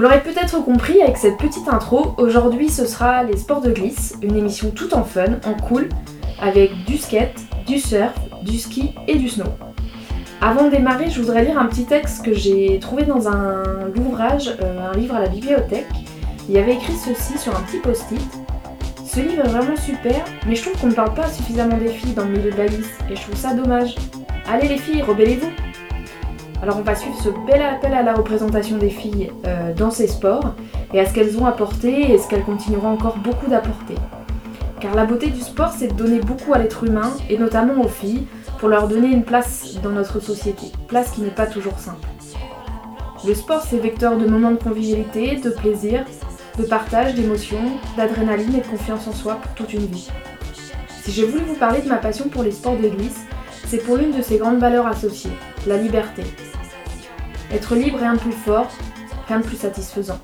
Vous l'aurez peut-être compris avec cette petite intro, aujourd'hui ce sera les sports de glisse, une émission tout en fun, en cool, avec du skate, du surf, du ski et du snow. Avant de démarrer, je voudrais lire un petit texte que j'ai trouvé dans un ouvrage, euh, un livre à la bibliothèque. Il y avait écrit ceci sur un petit post-it. Ce livre est vraiment super, mais je trouve qu'on ne parle pas suffisamment des filles dans le milieu de la glisse, et je trouve ça dommage. Allez les filles, rebellez-vous alors on va suivre ce bel appel à la représentation des filles euh, dans ces sports et à ce qu'elles ont apporté et ce qu'elles continueront encore beaucoup d'apporter. Car la beauté du sport, c'est de donner beaucoup à l'être humain et notamment aux filles pour leur donner une place dans notre société, place qui n'est pas toujours simple. Le sport, c'est vecteur de moments de convivialité, de plaisir, de partage, d'émotion, d'adrénaline et de confiance en soi pour toute une vie. Si j'ai voulu vous parler de ma passion pour les sports de glisse, c'est pour l'une de ces grandes valeurs associées, la liberté. Être libre est un plus fort, rien de plus satisfaisant.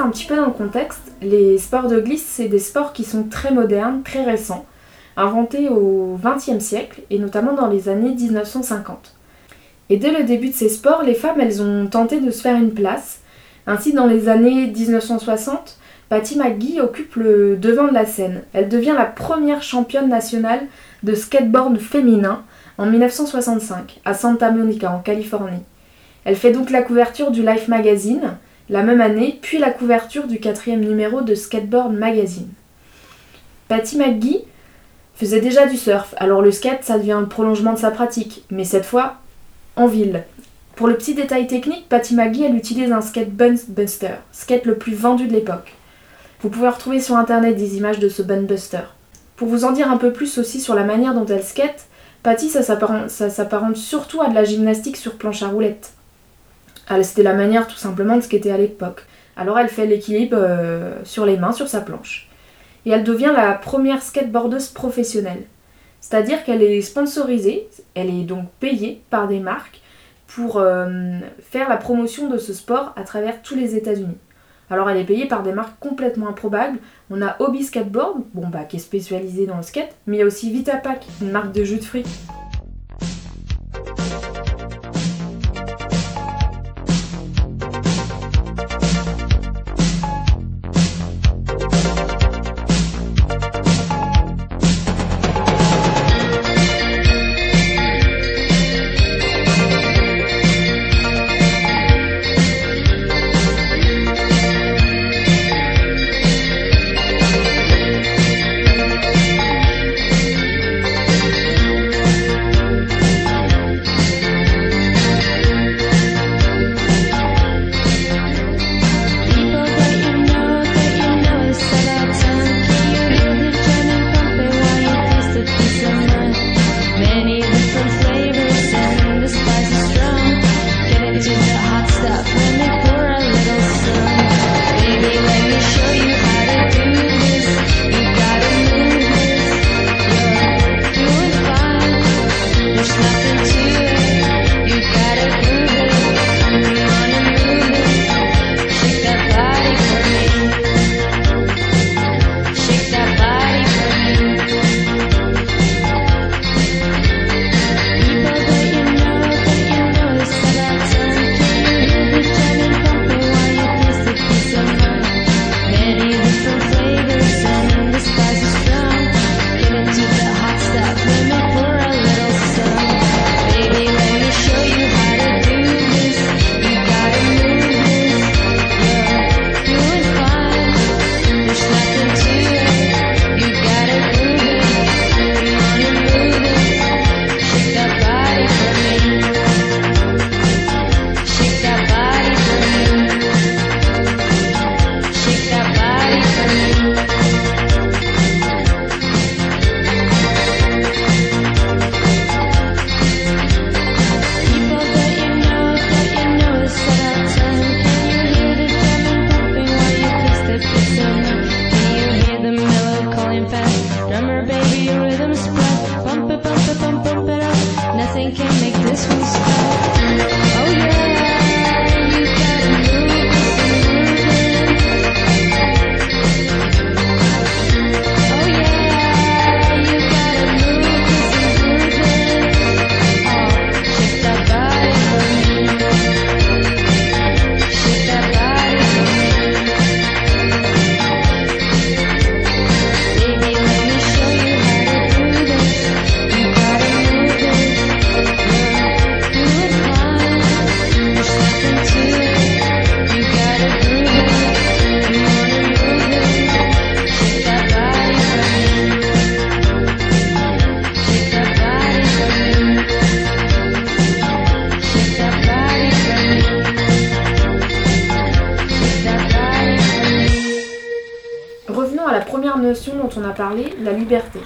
Un petit peu dans le contexte, les sports de glisse, c'est des sports qui sont très modernes, très récents, inventés au XXe siècle et notamment dans les années 1950. Et dès le début de ces sports, les femmes, elles ont tenté de se faire une place. Ainsi, dans les années 1960, Patty McGee occupe le devant de la scène. Elle devient la première championne nationale de skateboard féminin en 1965 à Santa Monica en Californie. Elle fait donc la couverture du Life Magazine la même année, puis la couverture du quatrième numéro de Skateboard Magazine. Patty McGee faisait déjà du surf, alors le skate ça devient le prolongement de sa pratique, mais cette fois en ville. Pour le petit détail technique, Patty McGee elle utilise un skate Buster, skate le plus vendu de l'époque. Vous pouvez retrouver sur internet des images de ce Buster. Pour vous en dire un peu plus aussi sur la manière dont elle skate, Patty ça s'apparente surtout à de la gymnastique sur planche à roulettes. Elle- C'était la manière tout simplement de skater à l'époque. Alors elle fait l'équilibre euh, sur les mains, sur sa planche. Et elle devient la première skateboardeuse professionnelle. C'est-à-dire qu'elle est sponsorisée, elle est donc payée par des marques pour euh, faire la promotion de ce sport à travers tous les États-Unis. Alors elle est payée par des marques complètement improbables. On a Hobby Skateboard, bon bah qui est spécialisée dans le skate, mais il y a aussi Vitapack, une marque de jus de fruits. On a parlé, la liberté.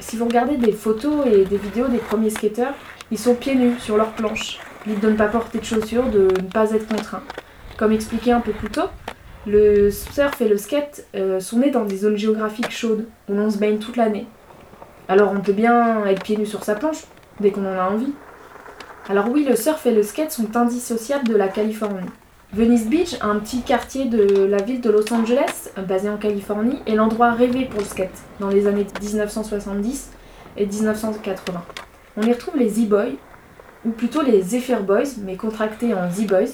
Si vous regardez des photos et des vidéos des premiers skateurs, ils sont pieds nus sur leur planche, libres de ne pas porter de chaussures, de ne pas être contraints. Comme expliqué un peu plus tôt, le surf et le skate euh, sont nés dans des zones géographiques chaudes, où l'on se baigne toute l'année. Alors on peut bien être pieds nus sur sa planche, dès qu'on en a envie. Alors oui, le surf et le skate sont indissociables de la Californie. Venice Beach, un petit quartier de la ville de Los Angeles, basé en Californie, est l'endroit rêvé pour le skate dans les années 1970 et 1980. On y retrouve les Z-Boys, ou plutôt les Zephyr Boys, mais contractés en Z-Boys.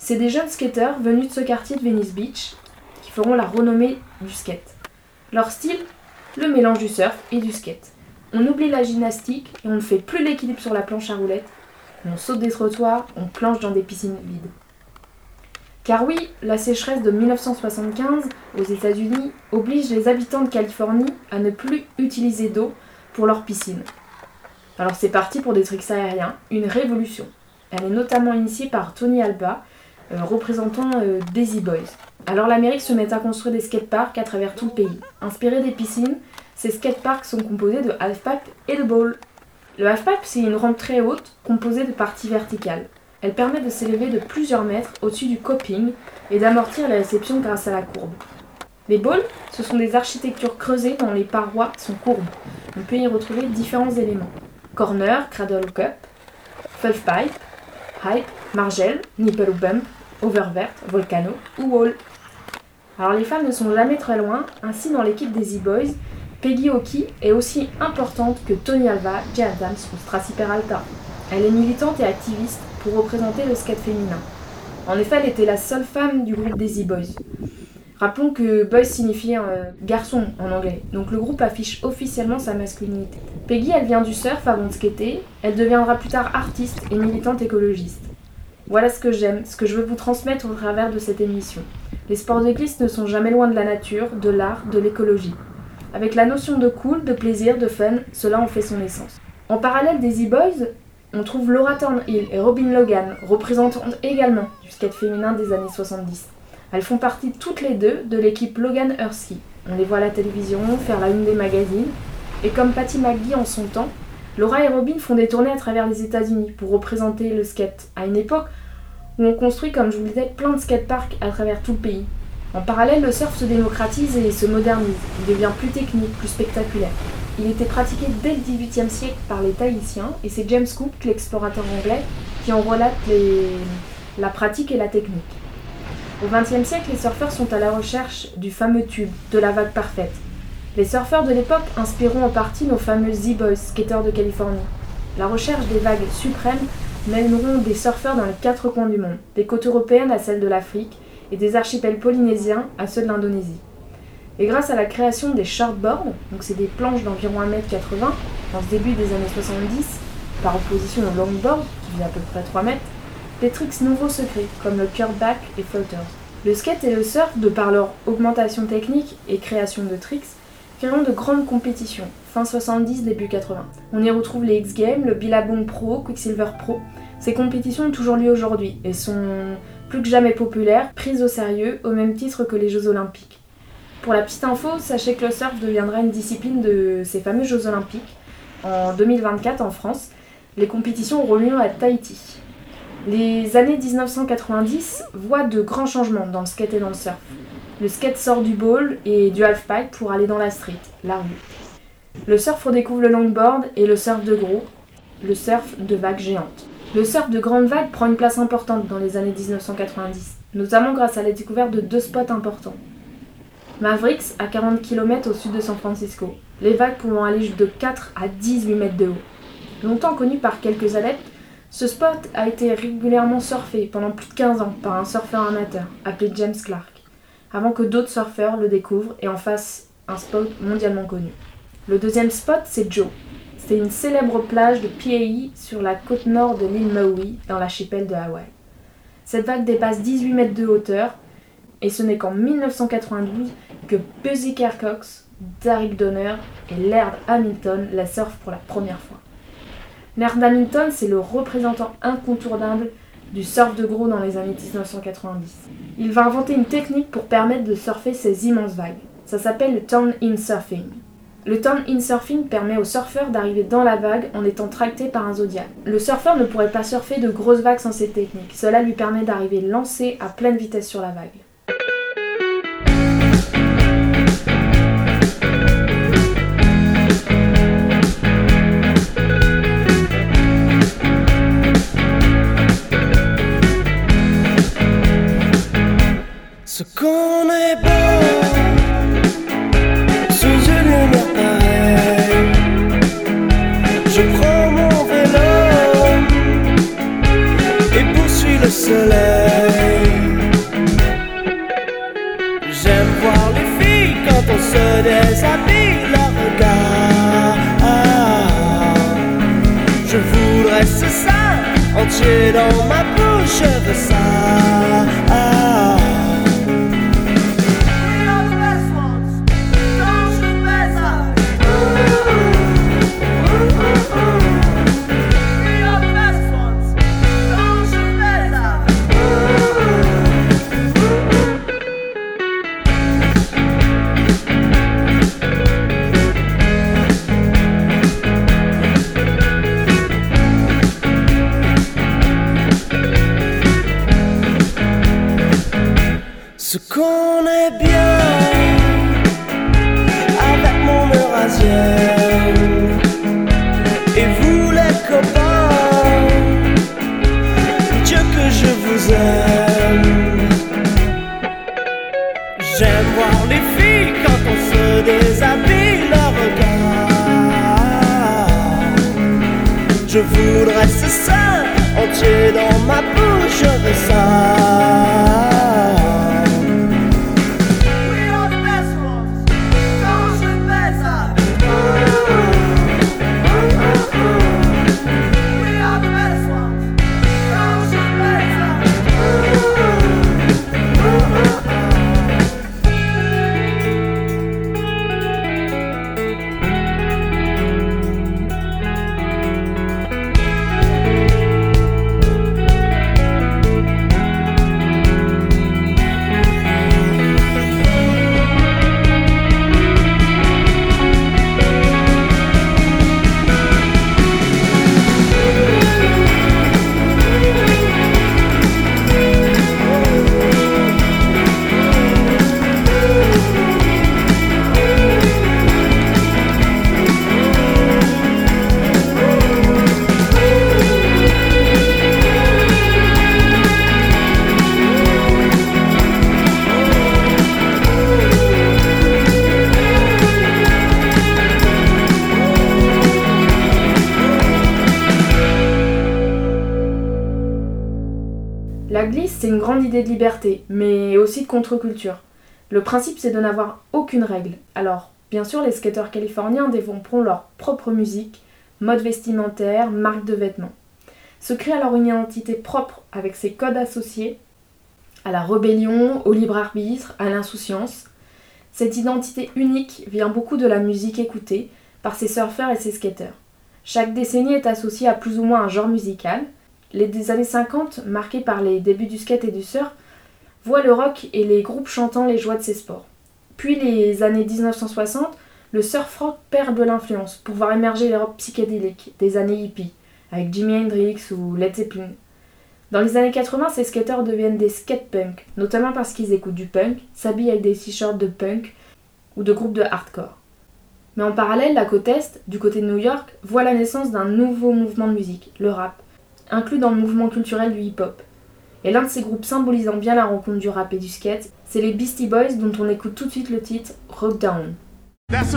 C'est des jeunes skateurs venus de ce quartier de Venice Beach qui feront la renommée du skate. Leur style, le mélange du surf et du skate. On oublie la gymnastique on ne fait plus l'équilibre sur la planche à roulettes. On saute des trottoirs, on planche dans des piscines vides. Car oui, la sécheresse de 1975 aux États-Unis oblige les habitants de Californie à ne plus utiliser d'eau pour leurs piscines. Alors c'est parti pour des tricks aériens, une révolution. Elle est notamment initiée par Tony Alba, euh, représentant euh, Daisy Boys. Alors l'Amérique se met à construire des skateparks à travers tout le pays. Inspirés des piscines, ces skateparks sont composés de halfpipe et de bowl. Le halfpipe, c'est une rampe très haute composée de parties verticales. Elle permet de s'élever de plusieurs mètres au-dessus du coping et d'amortir la réception grâce à la courbe. Les bowls, ce sont des architectures creusées dont les parois sont courbes. On peut y retrouver différents éléments. Corner, cradle cup, five pipe, hype, margelle, nipple bump, oververt, volcano ou wall. Alors les femmes ne sont jamais très loin, ainsi dans l'équipe des E-Boys, Peggy Oki est aussi importante que Tony Alva, Jay Adams ou Stracy Peralta. Elle est militante et activiste pour représenter le skate féminin. En effet, elle était la seule femme du groupe des E-Boys. Rappelons que boys signifie euh, garçon en anglais, donc le groupe affiche officiellement sa masculinité. Peggy, elle vient du surf avant de skater, elle deviendra plus tard artiste et militante écologiste. Voilà ce que j'aime, ce que je veux vous transmettre au travers de cette émission. Les sports de glisse ne sont jamais loin de la nature, de l'art, de l'écologie. Avec la notion de cool, de plaisir, de fun, cela en fait son essence. En parallèle des E-Boys, on trouve Laura Thornhill et Robin Logan, représentantes également du skate féminin des années 70. Elles font partie toutes les deux de l'équipe Logan Hurski. On les voit à la télévision, faire la une des magazines. Et comme Patty McGee en son temps, Laura et Robin font des tournées à travers les États-Unis pour représenter le skate, à une époque où on construit, comme je vous le disais, plein de skateparks à travers tout le pays. En parallèle, le surf se démocratise et se modernise. Il devient plus technique, plus spectaculaire. Il était pratiqué dès le XVIIIe siècle par les Tahitiens et c'est James Cook, l'explorateur anglais, qui en relate la pratique et la technique. Au XXe siècle, les surfeurs sont à la recherche du fameux tube, de la vague parfaite. Les surfeurs de l'époque inspireront en partie nos fameux Z-Boys, skateurs de Californie. La recherche des vagues suprêmes mèneront des surfeurs dans les quatre coins du monde, des côtes européennes à celles de l'Afrique et des archipels polynésiens à ceux de l'Indonésie. Et grâce à la création des shortboards, donc c'est des planches d'environ 1m80 dans ce début des années 70, par opposition au longboard qui fait à peu près 3 mètres, des tricks nouveaux se créent, comme le curlback et floaters. Le skate et le surf, de par leur augmentation technique et création de tricks, créeront de grandes compétitions, fin 70, début 80. On y retrouve les X Games, le Billabong Pro, Quicksilver Pro. Ces compétitions ont toujours lieu aujourd'hui et sont plus que jamais populaires, prises au sérieux, au même titre que les Jeux Olympiques. Pour la petite info, sachez que le surf deviendra une discipline de ces fameux Jeux Olympiques en 2024 en France. Les compétitions auront lieu à Tahiti. Les années 1990 voient de grands changements dans le skate et dans le surf. Le skate sort du bowl et du halfpipe pour aller dans la street, la rue. Le surf redécouvre le longboard et le surf de gros, le surf de vagues géantes. Le surf de grandes vagues prend une place importante dans les années 1990, notamment grâce à la découverte de deux spots importants. Mavericks, à 40 km au sud de San Francisco, les vagues pouvant aller de 4 à 18 mètres de haut. Longtemps connu par quelques adeptes, ce spot a été régulièrement surfé pendant plus de 15 ans par un surfeur amateur appelé James Clark, avant que d'autres surfeurs le découvrent et en fassent un spot mondialement connu. Le deuxième spot, c'est Joe. C'est une célèbre plage de PAI sur la côte nord de l'île Maui, dans l'archipel de Hawaï. Cette vague dépasse 18 mètres de hauteur, et ce n'est qu'en 1992 que Buzzy Kercox, Derek Donner et Laird Hamilton la surfent pour la première fois. Laird Hamilton, c'est le représentant incontournable du surf de gros dans les années 1990. Il va inventer une technique pour permettre de surfer ces immenses vagues. Ça s'appelle le turn-in surfing. Le turn-in surfing permet aux surfeurs d'arriver dans la vague en étant tracté par un zodiac. Le surfeur ne pourrait pas surfer de grosses vagues sans cette technique. Cela lui permet d'arriver lancé à pleine vitesse sur la vague. C'est une grande idée de liberté, mais aussi de contre-culture. Le principe, c'est de n'avoir aucune règle. Alors, bien sûr, les skateurs californiens développeront leur propre musique, mode vestimentaire, marque de vêtements. Se crée alors une identité propre avec ses codes associés à la rébellion, au libre arbitre, à l'insouciance. Cette identité unique vient beaucoup de la musique écoutée par ses surfeurs et ses skateurs. Chaque décennie est associée à plus ou moins un genre musical. Les années 50, marquées par les débuts du skate et du surf, voient le rock et les groupes chantant les joies de ces sports. Puis les années 1960, le surf rock perd de l'influence pour voir émerger les rock psychédéliques des années hippies, avec Jimi Hendrix ou Led Zeppelin. Dans les années 80, ces skateurs deviennent des skate-punk, notamment parce qu'ils écoutent du punk, s'habillent avec des t-shirts de punk ou de groupes de hardcore. Mais en parallèle, la côte Est, du côté de New York, voit la naissance d'un nouveau mouvement de musique, le rap, inclus dans le mouvement culturel du hip-hop. Et l'un de ces groupes symbolisant bien la rencontre du rap et du skate, c'est les Beastie Boys dont on écoute tout de suite le titre Rock Down. That's.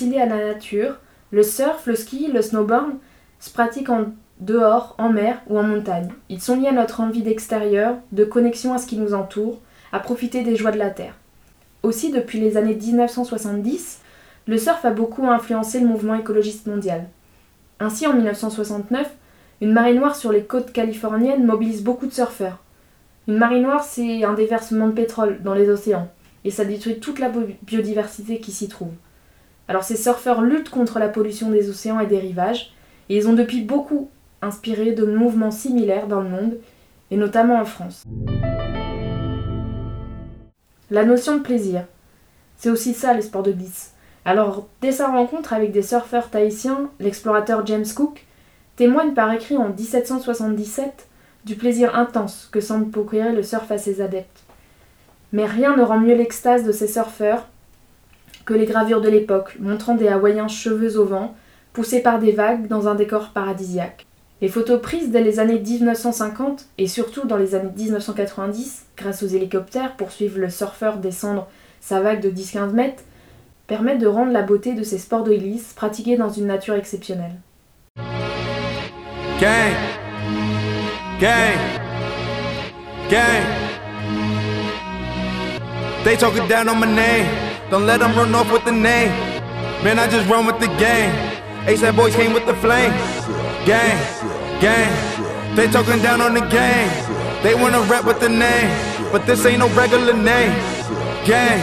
Liés à la nature. Le surf, le ski, le snowboard se pratiquent en dehors, en mer ou en montagne. Ils sont liés à notre envie d'extérieur, de connexion à ce qui nous entoure, à profiter des joies de la terre. Aussi, depuis les années 1970, le surf a beaucoup influencé le mouvement écologiste mondial. Ainsi, en 1969, une marée noire sur les côtes californiennes mobilise beaucoup de surfeurs. Une marée noire, c'est un déversement de pétrole dans les océans, et ça détruit toute la biodiversité qui s'y trouve. Alors ces surfeurs luttent contre la pollution des océans et des rivages, et ils ont depuis beaucoup inspiré de mouvements similaires dans le monde, et notamment en France. La notion de plaisir, c'est aussi ça les sports de glisse. Alors, dès sa rencontre avec des surfeurs tahitiens, l'explorateur James Cook témoigne par écrit en 1777 du plaisir intense que semble procurer le surf à ses adeptes. Mais rien ne rend mieux l'extase de ces surfeurs que les gravures de l'époque, montrant des Hawaïens cheveux au vent, poussés par des vagues dans un décor paradisiaque. Les photos prises dès les années 1950 et surtout dans les années 1990, grâce aux hélicoptères pour suivre le surfeur descendre sa vague de 10-15 mètres, permettent de rendre la beauté de ces sports de glisse pratiqués dans une nature exceptionnelle. Don't let them run off with the name. Man, I just run with the game. ASAP boys came with the flame. Gang. Gang. They talking down on the game. They wanna rap with the name. But this ain't no regular name. Gang.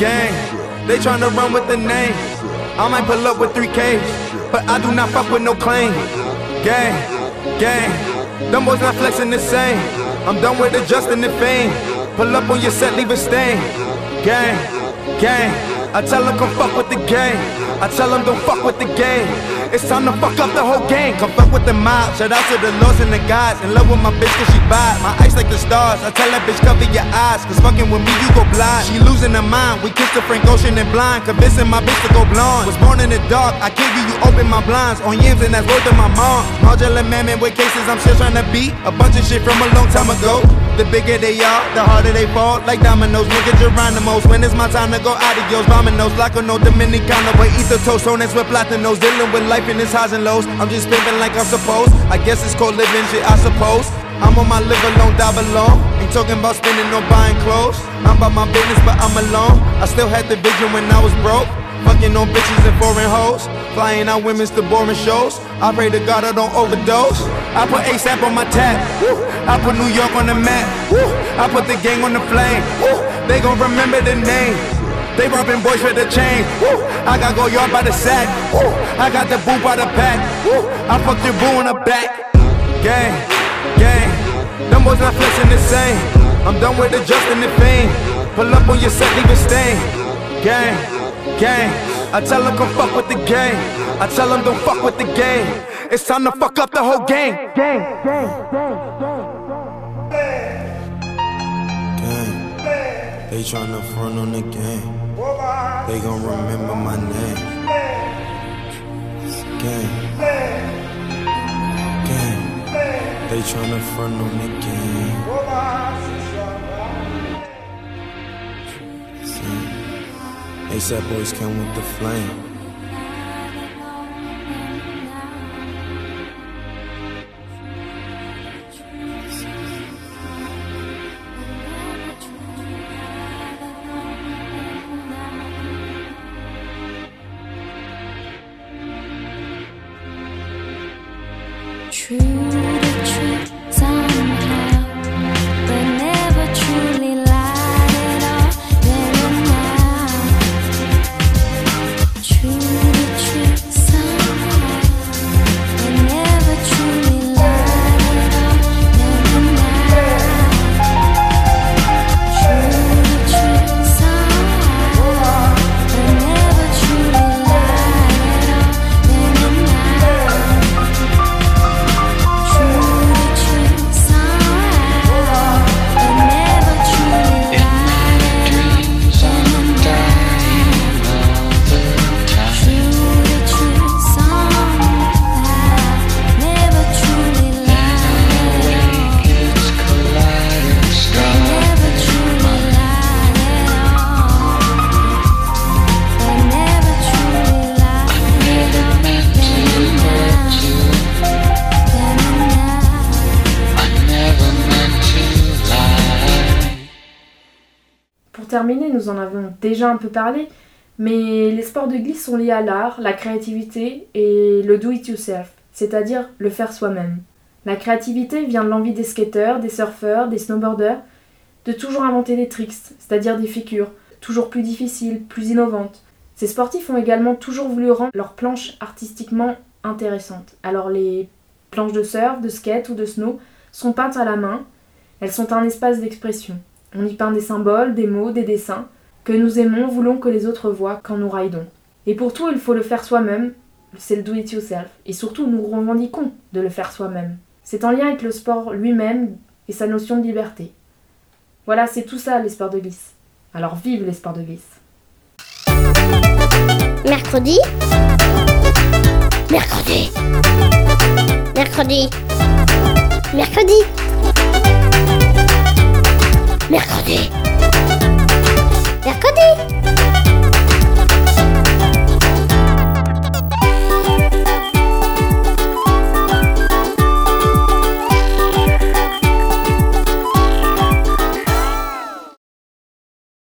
Gang. They tryna run with the name. I might pull up with 3Ks. But I do not fuck with no claim. Gang, gang. Them boys not flexing the same. I'm done with adjusting the fame. Pull up on your set, leave a stain. Gang, gang. I tell them come fuck with the game. I tell them don't fuck with the game. It's time to fuck up the whole game. Come fuck with the mob. Shout out to the lords and the gods. In love with my bitch cause she vibe. My eyes like the stars. I tell that bitch cover your eyes. Cause fucking with me you go blind. She losing her mind. We kissed the Frank Ocean and blind. Convincing my bitch to go blonde. Was born in the dark. I give you, you open my blinds. On yams and that's worth of my mom. Modular mammoth with cases I'm still trying to beat. A bunch of shit from a long time ago. The bigger they are, the harder they fall. Like dominoes, nigga Geronimo's. When it's my time to go adios, Domino's. Like no Dominicano, but the toast. On with platinos. Dealing with life in its highs and lows. I'm just living like I'm supposed. I guess it's called living shit, I suppose. I'm on my live alone, die alone. Ain't talking about spending or buying clothes. I'm about my business, but I'm alone. I still had the vision when I was broke. Fucking on bitches and foreign hoes. Flying out women's to boring shows. I pray to God I don't overdose. I put ASAP on my. Woo. I put New York on the map. I put the gang on the flame. They gon' remember the name. They robbing boys with the chain. I got go yard by the sack. I got the boo by the pack. I fucked your boo in the back. Gang, gang. Them boys not flexing the same. I'm done with adjusting the fame. Pull up on your set, leave a stain. Gang, gang. I tell them come fuck with the game. I tell them don't fuck with the game. It's time to fuck up the whole game. Gang, gang, gang, Gang. They tryna front on the game. They gon' remember my name. Gang. Gang. They tryna front on the game. See? ASAP boys come with the flame. Déjà un peu parlé, mais les sports de glisse sont liés à l'art, la créativité et le do-it-yourself, c'est-à-dire le faire soi-même. La créativité vient de l'envie des skateurs, des surfeurs, des snowboarders, de toujours inventer des tricks, c'est-à-dire des figures, toujours plus difficiles, plus innovantes. Ces sportifs ont également toujours voulu rendre leurs planches artistiquement intéressantes. Alors les planches de surf, de skate ou de snow sont peintes à la main, elles sont un espace d'expression. On y peint des symboles, des mots, des dessins, que nous aimons, voulons que les autres voient quand nous raidons. Et pour tout, il faut le faire soi-même, c'est le do-it-yourself. Et surtout, nous revendiquons de le faire soi-même. C'est en lien avec le sport lui-même et sa notion de liberté. Voilà, c'est tout ça les sports de glisse. Alors vive les sports de glisse. Mercredi. Mercredi. Mercredi. Mercredi. Mercredi. 略で